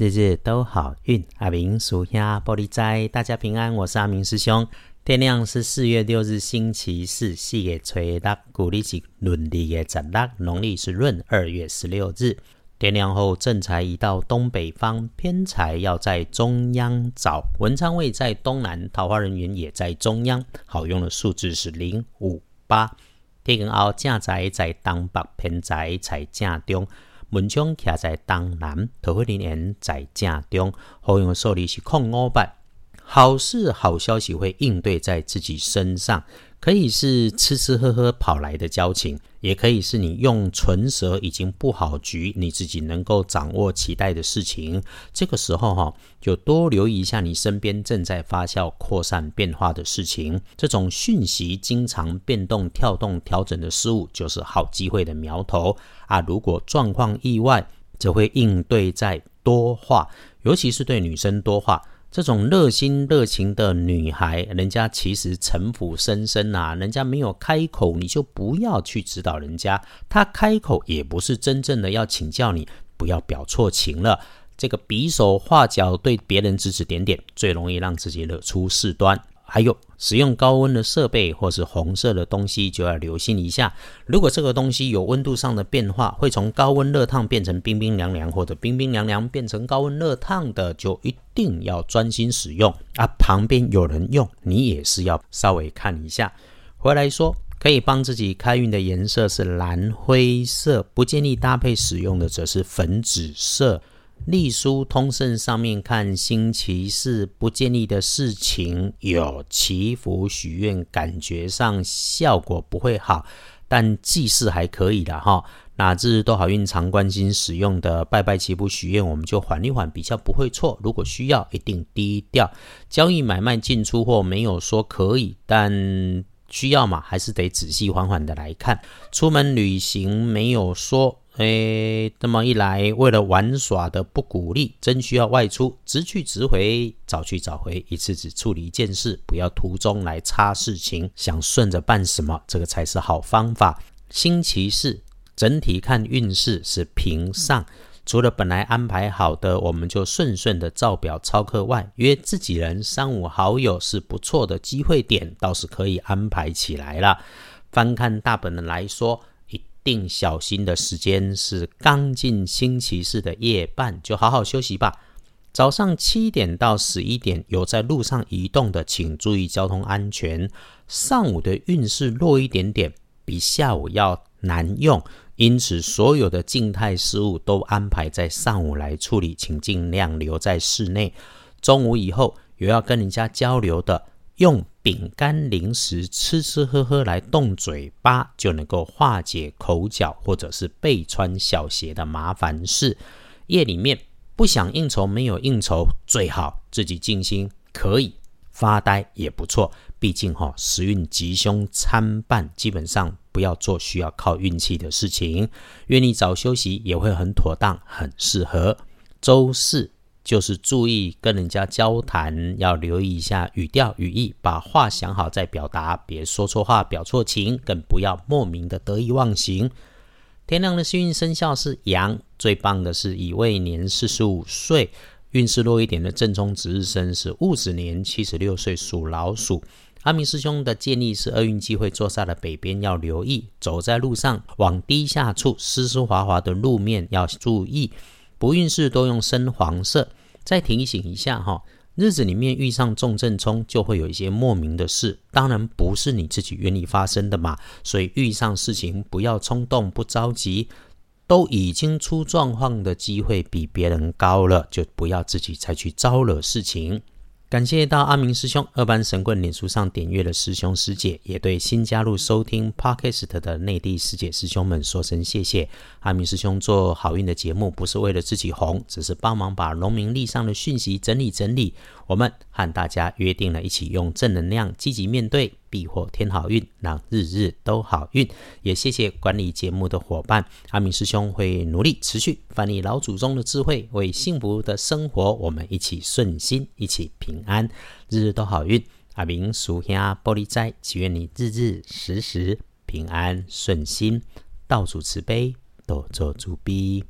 日日都好运。阿明属下玻璃斋，大家平安。我是阿明师兄。天亮是四月六日，星期四，四月初六，古历是闰历的十六，农历是闰二月十六日。天亮后，正财移到东北方，偏财要在中央找。文昌位在东南，桃花人员也在中央。好用的数字是零五八。天光后，正财在东北，偏财在正中。文昌徛在东南，桃花人缘在正中。好用的数字是空五八。好事好消息会应对在自己身上。可以是吃吃喝喝跑来的交情，也可以是你用唇舌已经布好局，你自己能够掌握期待的事情。这个时候哈，就多留意一下你身边正在发酵、扩散、变化的事情。这种讯息经常变动、跳动、调整的事物，就是好机会的苗头啊！如果状况意外，则会应对在多话，尤其是对女生多话。这种热心热情的女孩，人家其实城府深深呐。人家没有开口，你就不要去指导人家。她开口也不是真正的要请教你，不要表错情了。这个比手画脚对别人指指点点，最容易让自己惹出事端。还有使用高温的设备或是红色的东西，就要留心一下。如果这个东西有温度上的变化，会从高温热烫变成冰冰凉凉，或者冰冰凉凉变成高温热烫的，就一定要专心使用啊。旁边有人用，你也是要稍微看一下。回来说，可以帮自己开运的颜色是蓝灰色，不建议搭配使用的则是粉紫色。隶书通胜上面看星期四不建议的事情有祈福许愿，感觉上效果不会好，但祭祀还可以的哈。哪日都好运常关心使用的拜拜祈福许愿，我们就缓一缓，比较不会错。如果需要，一定低调。交易买卖进出货没有说可以，但需要嘛，还是得仔细缓缓的来看。出门旅行没有说。哎，这么一来，为了玩耍的不鼓励，真需要外出，直去直回，早去早回，一次只处理一件事，不要途中来插事情，想顺着办什么，这个才是好方法。星期四整体看运势是平上，除了本来安排好的，我们就顺顺的照表操课外，约自己人、三五好友是不错的机会点，倒是可以安排起来了。翻看大本的来说。定小心的时间是刚进星期四的夜半，就好好休息吧。早上七点到十一点有在路上移动的，请注意交通安全。上午的运势弱一点点，比下午要难用，因此所有的静态事物都安排在上午来处理，请尽量留在室内。中午以后有要跟人家交流的。用饼干、零食吃吃喝喝来动嘴巴，就能够化解口角或者是被穿小鞋的麻烦事。夜里面不想应酬，没有应酬，最好自己静心，可以发呆也不错。毕竟哈，时运吉凶参半，基本上不要做需要靠运气的事情。愿你早休息也会很妥当，很适合。周四。就是注意跟人家交谈，要留意一下语调语义，把话想好再表达，别说错话表错情，更不要莫名的得意忘形。天亮的幸运生肖是羊，最棒的是乙未年四十五岁，运势弱一点的正冲值日生是戊子年七十六岁属老鼠。阿明师兄的建议是，厄运机会坐煞的北边要留意，走在路上往低下处湿湿滑滑的路面要注意。不运势都用深黄色。再提醒一下哈，日子里面遇上重症冲，就会有一些莫名的事，当然不是你自己愿意发生的嘛。所以遇上事情不要冲动，不着急，都已经出状况的机会比别人高了，就不要自己再去招惹事情。感谢到阿明师兄、二班神棍脸书上点阅的师兄师姐，也对新加入收听 Podcast 的内地师姐师兄们说声谢谢。阿明师兄做好运的节目，不是为了自己红，只是帮忙把农民历上的讯息整理整理。我们和大家约定了一起用正能量积极面对，必获天好运，让日日都好运。也谢谢管理节目的伙伴，阿明师兄会努力持续翻译老祖宗的智慧，为幸福的生活，我们一起顺心，一起平安，日日都好运。阿明属下玻璃斋，祈愿你日日时时平安顺心，道主慈悲，多做主逼。